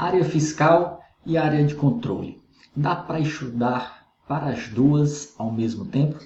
área fiscal e área de controle. Dá para estudar para as duas ao mesmo tempo?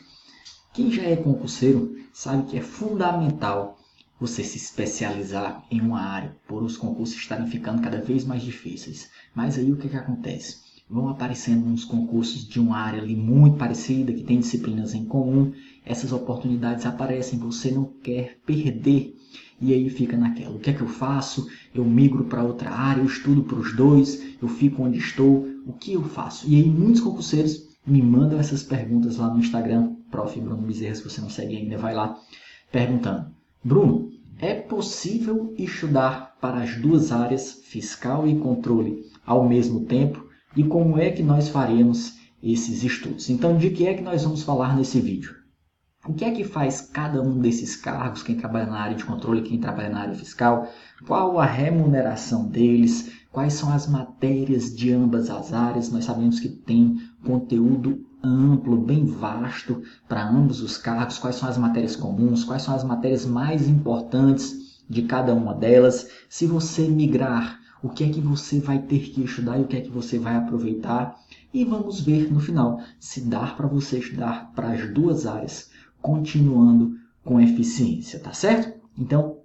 Quem já é concurseiro sabe que é fundamental você se especializar em uma área, por os concursos estarem ficando cada vez mais difíceis. Mas aí o que, que acontece? Vão aparecendo uns concursos de uma área ali muito parecida, que tem disciplinas em comum, essas oportunidades aparecem, você não quer perder e aí fica naquela: o que é que eu faço? Eu migro para outra área, eu estudo para os dois, eu fico onde estou, o que eu faço? E aí muitos concurseiros me mandam essas perguntas lá no Instagram, prof. Bruno Bezerra, se você não segue ainda, vai lá, perguntando: Bruno, é possível estudar para as duas áreas, fiscal e controle, ao mesmo tempo? E como é que nós faremos esses estudos? Então, de que é que nós vamos falar nesse vídeo? O que é que faz cada um desses cargos, quem trabalha na área de controle, quem trabalha na área fiscal? Qual a remuneração deles? Quais são as matérias de ambas as áreas? Nós sabemos que tem conteúdo amplo, bem vasto para ambos os cargos. Quais são as matérias comuns? Quais são as matérias mais importantes de cada uma delas? Se você migrar, o que é que você vai ter que estudar e o que é que você vai aproveitar? E vamos ver no final se dá para você estudar para as duas áreas continuando com eficiência, tá certo? Então,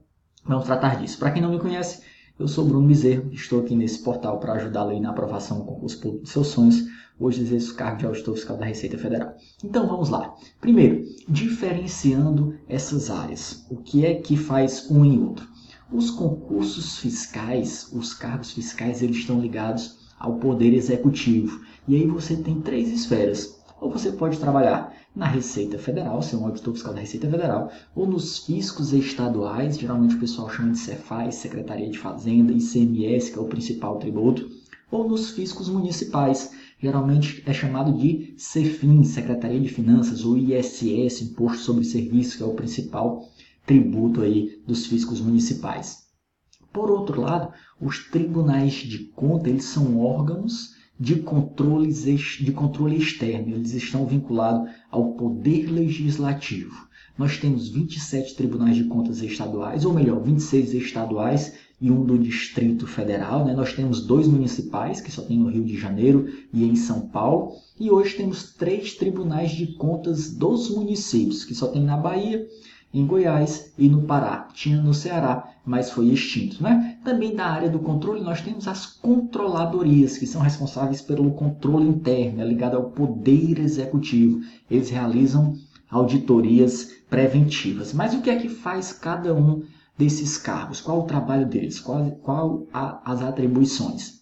vamos tratar disso. Para quem não me conhece, eu sou Bruno Bezerro, estou aqui nesse portal para ajudá-lo na aprovação do concurso público dos seus sonhos. Hoje exerço o cargo de auditor fiscal da Receita Federal. Então vamos lá. Primeiro, diferenciando essas áreas. O que é que faz um em outro? Os concursos fiscais, os cargos fiscais, eles estão ligados ao poder executivo. E aí você tem três esferas. Ou você pode trabalhar na Receita Federal, ser um auditor fiscal da Receita Federal, ou nos fiscos estaduais, geralmente o pessoal chama de Cefaz, Secretaria de Fazenda, ICMS, que é o principal tributo, ou nos fiscos municipais, geralmente é chamado de CEFIN, Secretaria de Finanças, ou ISS, Imposto sobre Serviços, que é o principal tributo aí dos fiscos municipais. Por outro lado, os tribunais de conta, eles são órgãos de, controles, de controle externo. Eles estão vinculados ao poder legislativo. Nós temos 27 tribunais de contas estaduais, ou melhor, 26 estaduais e um do Distrito Federal. Né? Nós temos dois municipais, que só tem no Rio de Janeiro e em São Paulo. E hoje temos três tribunais de contas dos municípios, que só tem na Bahia, em Goiás e no Pará. Tinha no Ceará, mas foi extinto. Né? Também da área do controle, nós temos as controladorias, que são responsáveis pelo controle interno, é ligado ao poder executivo. Eles realizam auditorias preventivas. Mas o que é que faz cada um desses cargos? Qual o trabalho deles? Qual, qual a, as atribuições?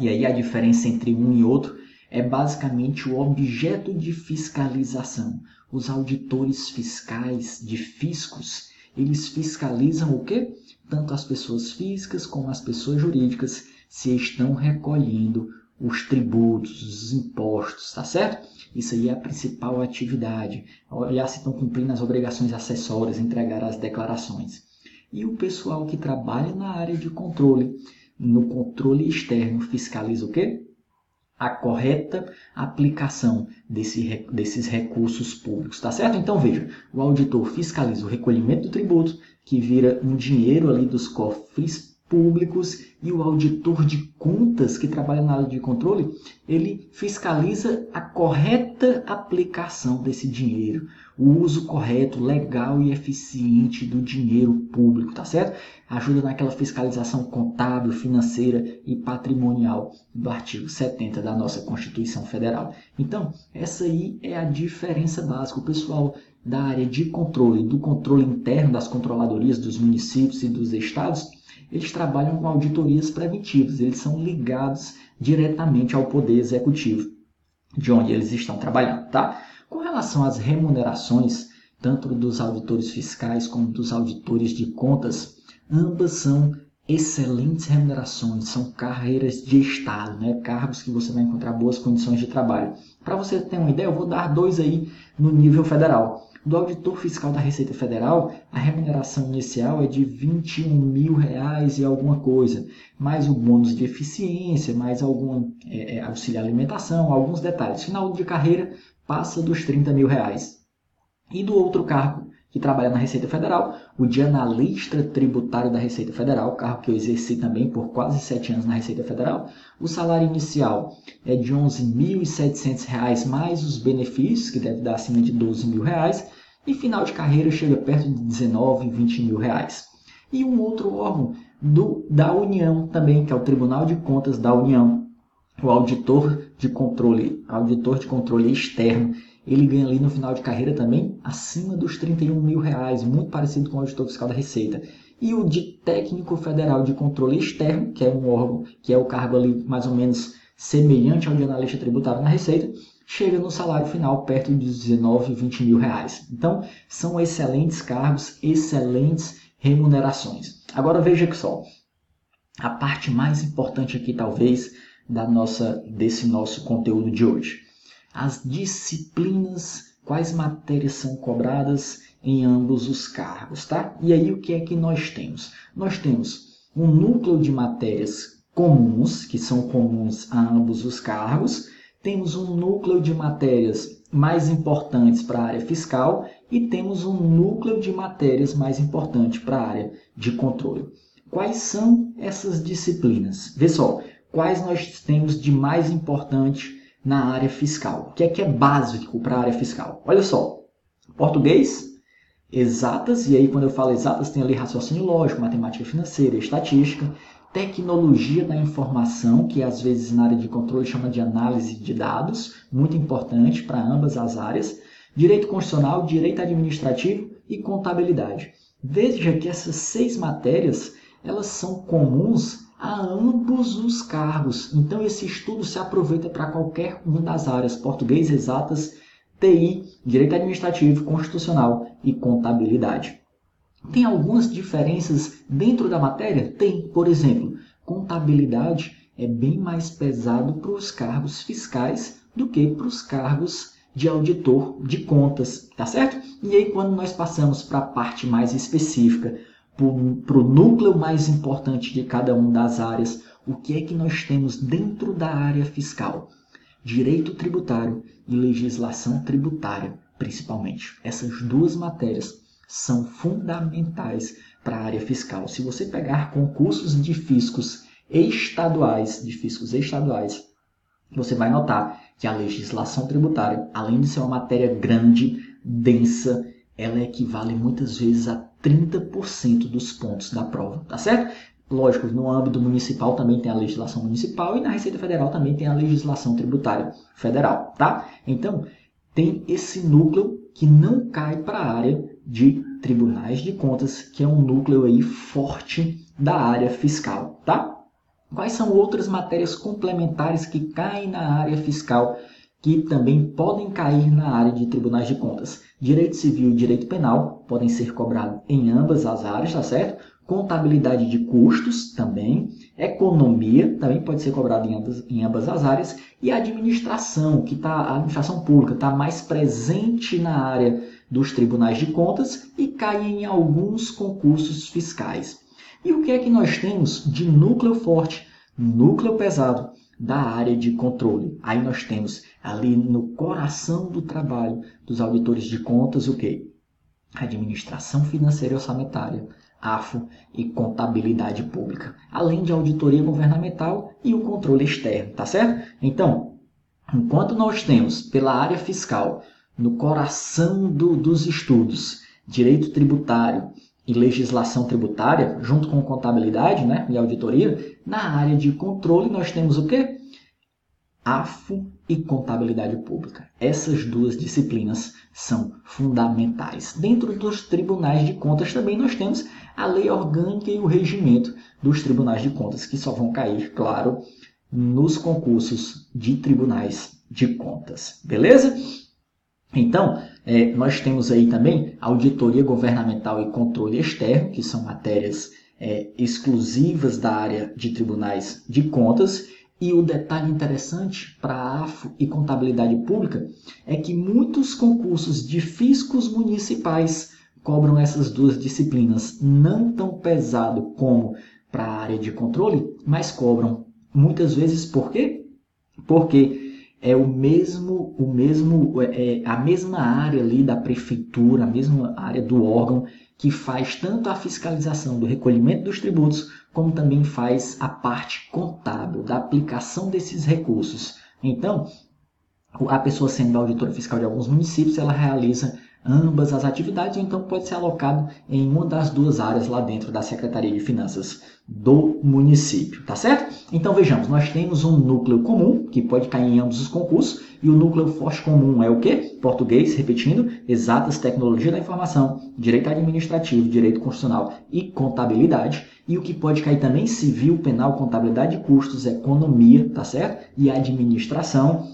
E aí a diferença entre um e outro é basicamente o objeto de fiscalização. Os auditores fiscais de fiscos, eles fiscalizam o quê? Tanto as pessoas físicas como as pessoas jurídicas se estão recolhendo os tributos, os impostos, tá certo? Isso aí é a principal atividade. Olhar se estão cumprindo as obrigações acessórias, entregar as declarações. E o pessoal que trabalha na área de controle, no controle externo, fiscaliza o quê? A correta aplicação desse, desses recursos públicos, tá certo? Então veja, o auditor fiscaliza o recolhimento do tributo, que vira um dinheiro ali dos cofres públicos e o auditor de contas que trabalha na área de controle, ele fiscaliza a correta aplicação desse dinheiro, o uso correto, legal e eficiente do dinheiro público, tá certo? Ajuda naquela fiscalização contábil, financeira e patrimonial do artigo 70 da nossa Constituição Federal. Então, essa aí é a diferença básica. O pessoal da área de controle, do controle interno das controladorias dos municípios e dos estados, eles trabalham com auditorias preventivas, eles são ligados diretamente ao poder executivo de onde eles estão trabalhando, tá? Com relação às remunerações, tanto dos auditores fiscais como dos auditores de contas, ambas são excelentes remunerações, são carreiras de Estado, né? cargos que você vai encontrar boas condições de trabalho. Para você ter uma ideia, eu vou dar dois aí no nível federal. Do auditor fiscal da Receita Federal, a remuneração inicial é de 21 mil reais e alguma coisa, mais o bônus de eficiência, mais algum é, é, auxílio alimentação, alguns detalhes. Final de carreira passa dos 30 mil reais. E do outro cargo, que trabalha na Receita Federal, o de analista tributário da Receita Federal, cargo que eu exerci também por quase sete anos na Receita Federal. O salário inicial é de R$ 11.700 mais os benefícios, que deve dar acima de 12 mil reais, e final de carreira chega perto de 19, 20 mil reais. E um outro órgão do, da União também, que é o Tribunal de Contas da União, o auditor de controle, auditor de controle externo, ele ganha ali no final de carreira também acima dos 31 mil reais, muito parecido com o auditor fiscal da Receita. E o de técnico federal de controle externo, que é um órgão, que é o cargo ali mais ou menos semelhante ao de analista tributário na Receita, chega no salário final perto de 19, 20 mil reais. Então, são excelentes cargos, excelentes remunerações. Agora veja só, a parte mais importante aqui talvez da nossa desse nosso conteúdo de hoje as disciplinas, quais matérias são cobradas em ambos os cargos, tá? E aí o que é que nós temos? Nós temos um núcleo de matérias comuns, que são comuns a ambos os cargos, temos um núcleo de matérias mais importantes para a área fiscal e temos um núcleo de matérias mais importante para a área de controle. Quais são essas disciplinas? Vê só, quais nós temos de mais importante na área fiscal. O que é que é básico para a área fiscal? Olha só, português, exatas, e aí quando eu falo exatas tem ali raciocínio lógico, matemática financeira, estatística, tecnologia da informação, que às vezes na área de controle chama de análise de dados, muito importante para ambas as áreas, direito constitucional, direito administrativo e contabilidade. Veja que essas seis matérias, elas são comuns a ambos os cargos. Então, esse estudo se aproveita para qualquer uma das áreas: português, exatas, TI, direito administrativo, constitucional e contabilidade. Tem algumas diferenças dentro da matéria? Tem. Por exemplo, contabilidade é bem mais pesado para os cargos fiscais do que para os cargos de auditor de contas, tá certo? E aí, quando nós passamos para a parte mais específica, para o núcleo mais importante de cada uma das áreas, o que é que nós temos dentro da área fiscal? Direito tributário e legislação tributária, principalmente. Essas duas matérias são fundamentais para a área fiscal. Se você pegar concursos de fiscos estaduais, de fiscos estaduais, você vai notar que a legislação tributária, além de ser uma matéria grande, densa, ela equivale muitas vezes a 30% dos pontos da prova, tá certo? Lógico, no âmbito municipal também tem a legislação municipal e na Receita Federal também tem a legislação tributária federal, tá? Então, tem esse núcleo que não cai para a área de tribunais de contas, que é um núcleo aí forte da área fiscal, tá? Quais são outras matérias complementares que caem na área fiscal que também podem cair na área de tribunais de contas. Direito civil e direito penal podem ser cobrados em ambas as áreas, tá certo? Contabilidade de custos também, economia também pode ser cobrado em ambas, em ambas as áreas e administração, que tá, a administração pública está mais presente na área dos tribunais de contas e cai em alguns concursos fiscais. E o que é que nós temos de núcleo forte, núcleo pesado da área de controle. Aí nós temos ali no coração do trabalho dos auditores de contas o que? Administração financeira e orçamentária, AFO e contabilidade pública, além de auditoria governamental e o controle externo, tá certo? Então, enquanto nós temos pela área fiscal, no coração do, dos estudos, direito tributário, e legislação tributária, junto com contabilidade né, e auditoria, na área de controle nós temos o quê? AFO e contabilidade pública. Essas duas disciplinas são fundamentais. Dentro dos tribunais de contas também nós temos a lei orgânica e o regimento dos tribunais de contas, que só vão cair, claro, nos concursos de tribunais de contas. Beleza? Então, é, nós temos aí também auditoria governamental e controle externo, que são matérias é, exclusivas da área de tribunais de contas. E o detalhe interessante para a AFO e contabilidade pública é que muitos concursos de fiscos municipais cobram essas duas disciplinas, não tão pesado como para a área de controle, mas cobram muitas vezes por quê? Porque é o mesmo, o mesmo, é, é a mesma área ali da prefeitura, a mesma área do órgão que faz tanto a fiscalização do recolhimento dos tributos, como também faz a parte contábil da aplicação desses recursos. Então, a pessoa sendo auditora fiscal de alguns municípios, ela realiza ambas as atividades, ou então pode ser alocado em uma das duas áreas lá dentro da Secretaria de Finanças do município, tá certo? Então vejamos, nós temos um núcleo comum que pode cair em ambos os concursos e o núcleo forte comum é o quê? Português, repetindo, exatas, tecnologia da informação, direito administrativo, direito constitucional e contabilidade. E o que pode cair também civil, penal, contabilidade de custos, economia, tá certo? E administração.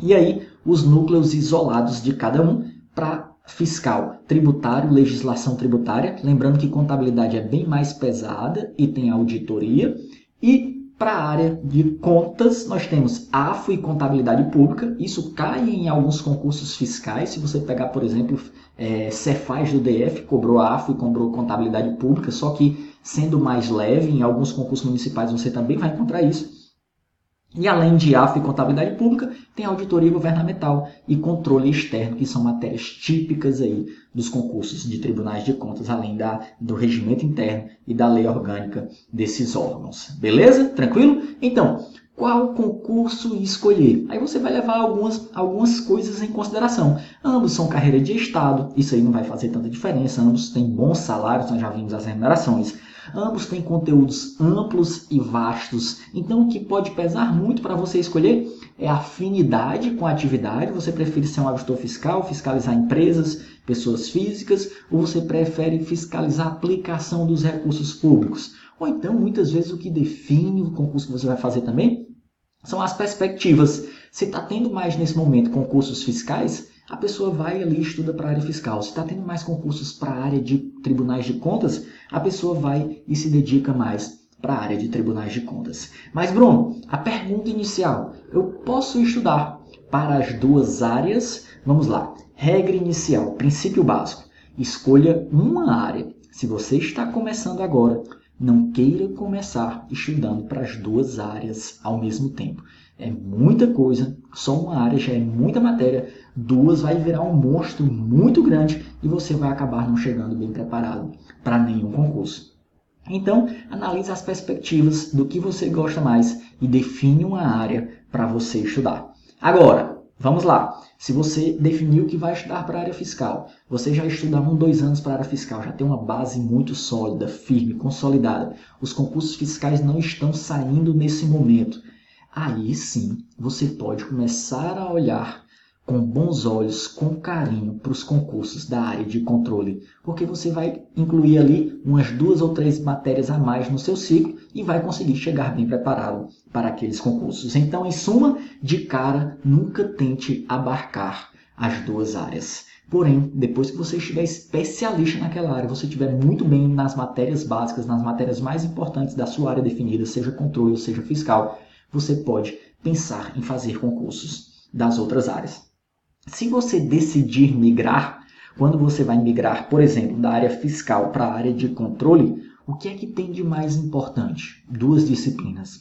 E aí os núcleos isolados de cada um para fiscal, tributário, legislação tributária. Lembrando que contabilidade é bem mais pesada e tem auditoria. E para a área de contas, nós temos AFO e contabilidade pública. Isso cai em alguns concursos fiscais. Se você pegar, por exemplo, é, Cefaz do DF, cobrou AFO e cobrou contabilidade pública, só que sendo mais leve, em alguns concursos municipais você também vai encontrar isso. E além de AFO e contabilidade pública, tem auditoria governamental e controle externo, que são matérias típicas aí dos concursos de tribunais de contas, além da, do regimento interno e da lei orgânica desses órgãos. Beleza? Tranquilo? Então, qual concurso escolher? Aí você vai levar algumas, algumas coisas em consideração. Ambos são carreira de Estado, isso aí não vai fazer tanta diferença, ambos têm bons salários, nós já vimos as remunerações. Ambos têm conteúdos amplos e vastos, então o que pode pesar muito para você escolher é a afinidade com a atividade. Você prefere ser um auditor fiscal, fiscalizar empresas, pessoas físicas, ou você prefere fiscalizar a aplicação dos recursos públicos? Ou então, muitas vezes, o que define o concurso que você vai fazer também são as perspectivas. Se está tendo mais nesse momento concursos fiscais, a pessoa vai ali e estuda para a área fiscal. Se está tendo mais concursos para a área de tribunais de contas, a pessoa vai e se dedica mais para a área de tribunais de contas. Mas, Bruno, a pergunta inicial: eu posso estudar para as duas áreas? Vamos lá. Regra inicial, princípio básico: escolha uma área. Se você está começando agora, não queira começar estudando para as duas áreas ao mesmo tempo. É muita coisa, só uma área já é muita matéria, duas vai virar um monstro muito grande e você vai acabar não chegando bem preparado para nenhum concurso. Então, analise as perspectivas do que você gosta mais e define uma área para você estudar. Agora, vamos lá. Se você definiu que vai estudar para a área fiscal, você já estuda um, dois anos para a área fiscal, já tem uma base muito sólida, firme, consolidada. Os concursos fiscais não estão saindo nesse momento. Aí sim, você pode começar a olhar com bons olhos, com carinho para os concursos da área de controle, porque você vai incluir ali umas duas ou três matérias a mais no seu ciclo e vai conseguir chegar bem preparado para aqueles concursos. Então, em suma, de cara, nunca tente abarcar as duas áreas. Porém, depois que você estiver especialista naquela área, você estiver muito bem nas matérias básicas, nas matérias mais importantes da sua área definida, seja controle ou seja fiscal, você pode pensar em fazer concursos das outras áreas. Se você decidir migrar, quando você vai migrar, por exemplo, da área fiscal para a área de controle, o que é que tem de mais importante? Duas disciplinas: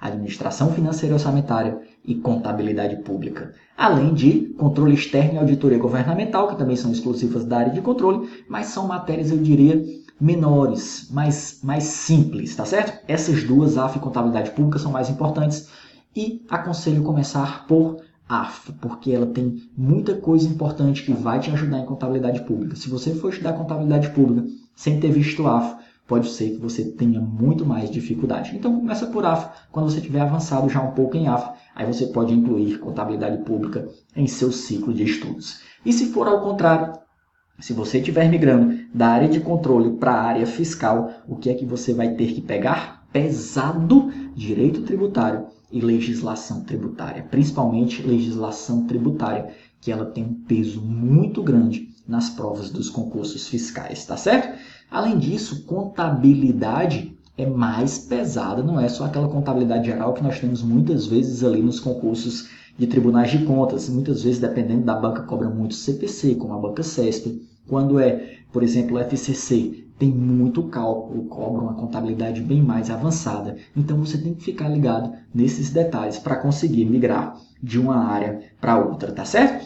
administração financeira e orçamentária e contabilidade pública. Além de controle externo e auditoria governamental, que também são exclusivas da área de controle, mas são matérias, eu diria, menores, mais, mais simples, tá certo? Essas duas, AF e contabilidade pública, são mais importantes e aconselho começar por AF, porque ela tem muita coisa importante que vai te ajudar em contabilidade pública. Se você for estudar contabilidade pública sem ter visto AF, pode ser que você tenha muito mais dificuldade. Então começa por AF, quando você tiver avançado já um pouco em AF, aí você pode incluir contabilidade pública em seu ciclo de estudos. E se for ao contrário, se você estiver migrando da área de controle para a área fiscal, o que é que você vai ter que pegar? Pesado direito tributário e legislação tributária, principalmente legislação tributária, que ela tem um peso muito grande nas provas dos concursos fiscais, tá certo? Além disso, contabilidade é mais pesada, não é só aquela contabilidade geral que nós temos muitas vezes ali nos concursos de tribunais de contas. Muitas vezes, dependendo da banca, cobra muito CPC, como a banca CESP. Quando é, por exemplo, o FCC, tem muito cálculo, cobra uma contabilidade bem mais avançada. Então você tem que ficar ligado nesses detalhes para conseguir migrar de uma área para outra, tá certo?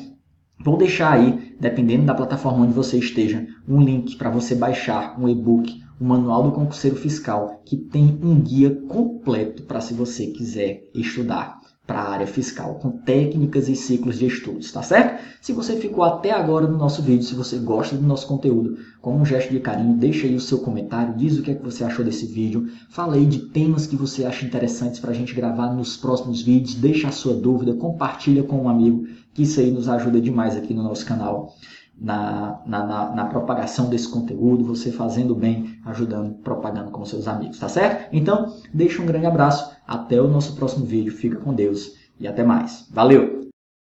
Vou deixar aí, dependendo da plataforma onde você esteja, um link para você baixar um e-book, o Manual do Concurseiro Fiscal, que tem um guia completo para se você quiser estudar para a área fiscal, com técnicas e ciclos de estudos, tá certo? Se você ficou até agora no nosso vídeo, se você gosta do nosso conteúdo, como um gesto de carinho, deixa aí o seu comentário, diz o que é que você achou desse vídeo, fala aí de temas que você acha interessantes para a gente gravar nos próximos vídeos, deixa a sua dúvida, compartilha com um amigo, que isso aí nos ajuda demais aqui no nosso canal. Na, na, na, na, propagação desse conteúdo, você fazendo bem, ajudando, propagando com seus amigos, tá certo? Então, deixa um grande abraço, até o nosso próximo vídeo, fica com Deus e até mais. Valeu!